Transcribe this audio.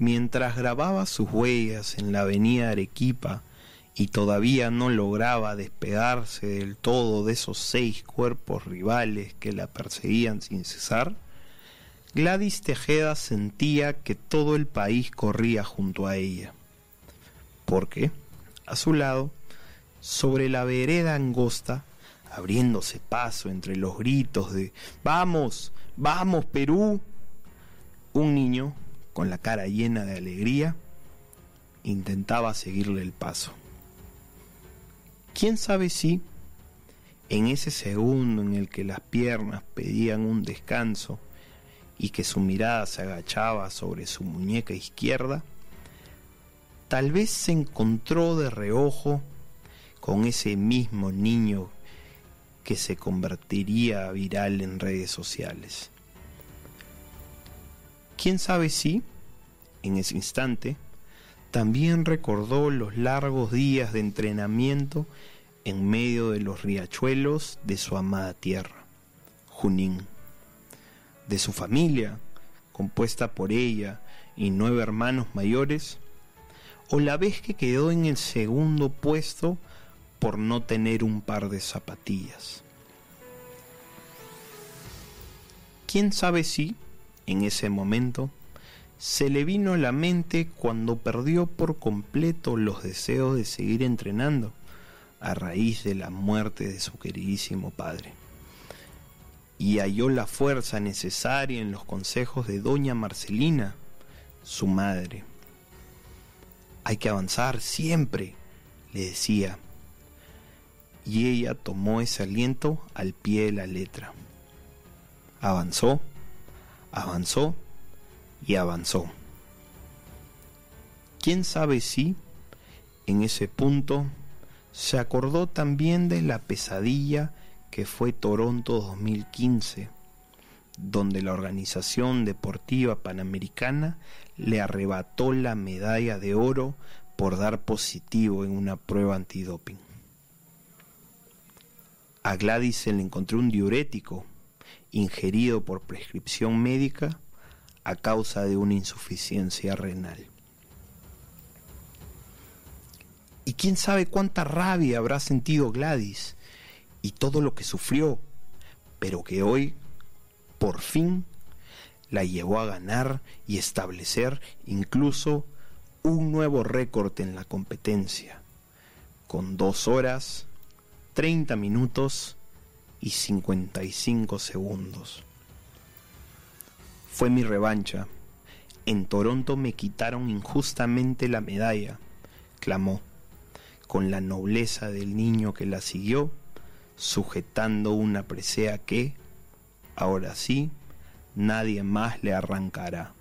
Mientras grababa sus huellas en la avenida Arequipa y todavía no lograba despegarse del todo de esos seis cuerpos rivales que la perseguían sin cesar, Gladys Tejeda sentía que todo el país corría junto a ella. Porque, a su lado, sobre la vereda angosta, abriéndose paso entre los gritos de ¡Vamos! ¡Vamos, Perú! Un niño, con la cara llena de alegría, intentaba seguirle el paso. ¿Quién sabe si, en ese segundo en el que las piernas pedían un descanso y que su mirada se agachaba sobre su muñeca izquierda, tal vez se encontró de reojo con ese mismo niño que se convertiría viral en redes sociales. ¿Quién sabe si, en ese instante, también recordó los largos días de entrenamiento en medio de los riachuelos de su amada tierra, Junín, de su familia, compuesta por ella y nueve hermanos mayores, o la vez que quedó en el segundo puesto por no tener un par de zapatillas. ¿Quién sabe si, en ese momento, se le vino a la mente cuando perdió por completo los deseos de seguir entrenando a raíz de la muerte de su queridísimo padre. Y halló la fuerza necesaria en los consejos de doña Marcelina, su madre. Hay que avanzar siempre, le decía. Y ella tomó ese aliento al pie de la letra. Avanzó, avanzó y avanzó. ¿Quién sabe si, en ese punto, se acordó también de la pesadilla que fue Toronto 2015, donde la Organización Deportiva Panamericana le arrebató la medalla de oro por dar positivo en una prueba antidoping. A Gladys se le encontró un diurético ingerido por prescripción médica a causa de una insuficiencia renal. Y quién sabe cuánta rabia habrá sentido Gladys y todo lo que sufrió, pero que hoy, por fin, la llevó a ganar y establecer incluso un nuevo récord en la competencia, con dos horas, 30 minutos y 55 segundos. Fue mi revancha. En Toronto me quitaron injustamente la medalla, clamó, con la nobleza del niño que la siguió, sujetando una presea que, ahora sí, nadie más le arrancará.